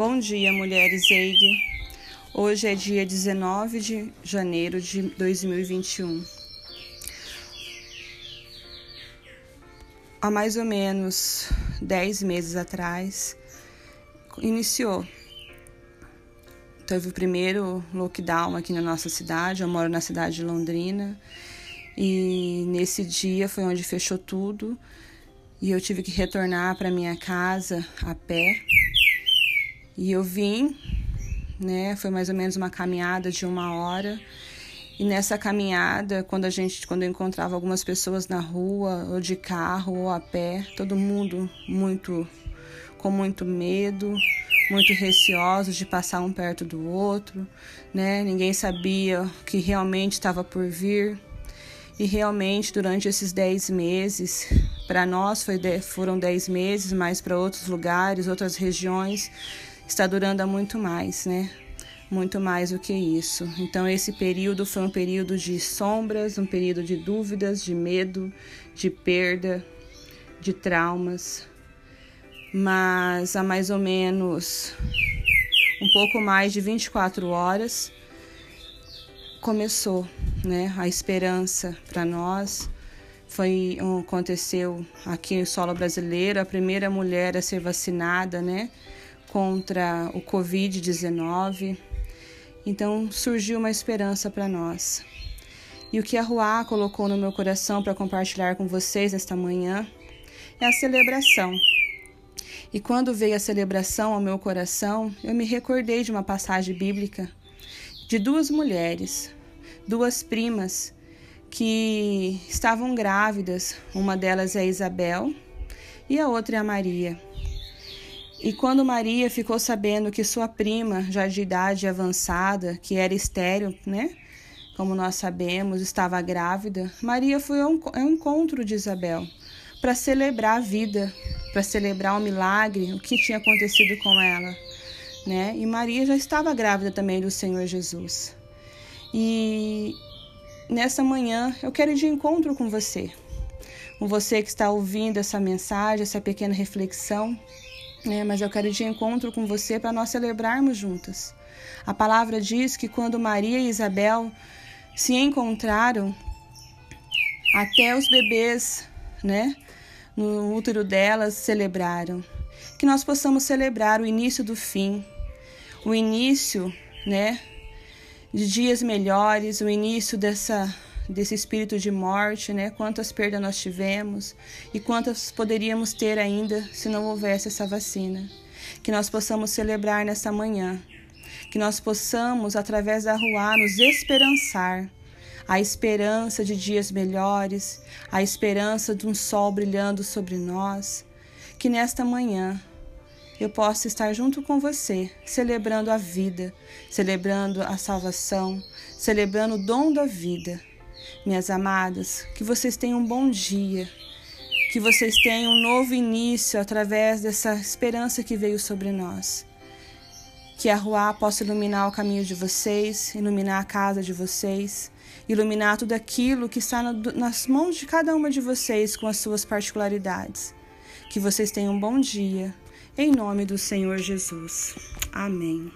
Bom dia, mulheres EIG. Hoje é dia 19 de janeiro de 2021. Há mais ou menos 10 meses atrás, iniciou. Teve o primeiro lockdown aqui na nossa cidade. Eu moro na cidade de Londrina. E nesse dia foi onde fechou tudo. E eu tive que retornar para minha casa a pé e eu vim, né? Foi mais ou menos uma caminhada de uma hora. E nessa caminhada, quando a gente, quando eu encontrava algumas pessoas na rua, ou de carro, ou a pé, todo mundo muito com muito medo, muito receosos de passar um perto do outro, né? Ninguém sabia o que realmente estava por vir. E realmente, durante esses dez meses, para nós foi, foram dez meses, mas para outros lugares, outras regiões, está durando há muito mais, né? Muito mais do que isso. Então, esse período foi um período de sombras, um período de dúvidas, de medo, de perda, de traumas. Mas há mais ou menos um pouco mais de 24 horas começou, né? A esperança para nós foi aconteceu aqui no solo brasileiro a primeira mulher a ser vacinada, né? Contra o Covid-19. Então surgiu uma esperança para nós. E o que a Ruá colocou no meu coração para compartilhar com vocês esta manhã é a celebração. E quando veio a celebração ao meu coração, eu me recordei de uma passagem bíblica de duas mulheres, duas primas que estavam grávidas. Uma delas é Isabel e a outra é a Maria. E quando Maria ficou sabendo que sua prima, já de idade avançada, que era estéril, né? Como nós sabemos, estava grávida, Maria foi ao encontro de Isabel para celebrar a vida, para celebrar o milagre, o que tinha acontecido com ela, né? E Maria já estava grávida também do Senhor Jesus. E nessa manhã eu quero ir de encontro com você, com você que está ouvindo essa mensagem, essa pequena reflexão né? mas eu quero de encontro com você para nós celebrarmos juntas. A palavra diz que quando Maria e Isabel se encontraram, até os bebês, né, no útero delas celebraram. Que nós possamos celebrar o início do fim, o início, né, de dias melhores, o início dessa desse espírito de morte, né? Quantas perdas nós tivemos e quantas poderíamos ter ainda se não houvesse essa vacina. Que nós possamos celebrar nessa manhã, que nós possamos, através da rua, nos esperançar. A esperança de dias melhores, a esperança de um sol brilhando sobre nós. Que nesta manhã eu possa estar junto com você, celebrando a vida, celebrando a salvação, celebrando o dom da vida minhas amadas, que vocês tenham um bom dia, que vocês tenham um novo início através dessa esperança que veio sobre nós. Que a rua possa iluminar o caminho de vocês, iluminar a casa de vocês, iluminar tudo aquilo que está nas mãos de cada uma de vocês com as suas particularidades. Que vocês tenham um bom dia, em nome do Senhor Jesus. Amém.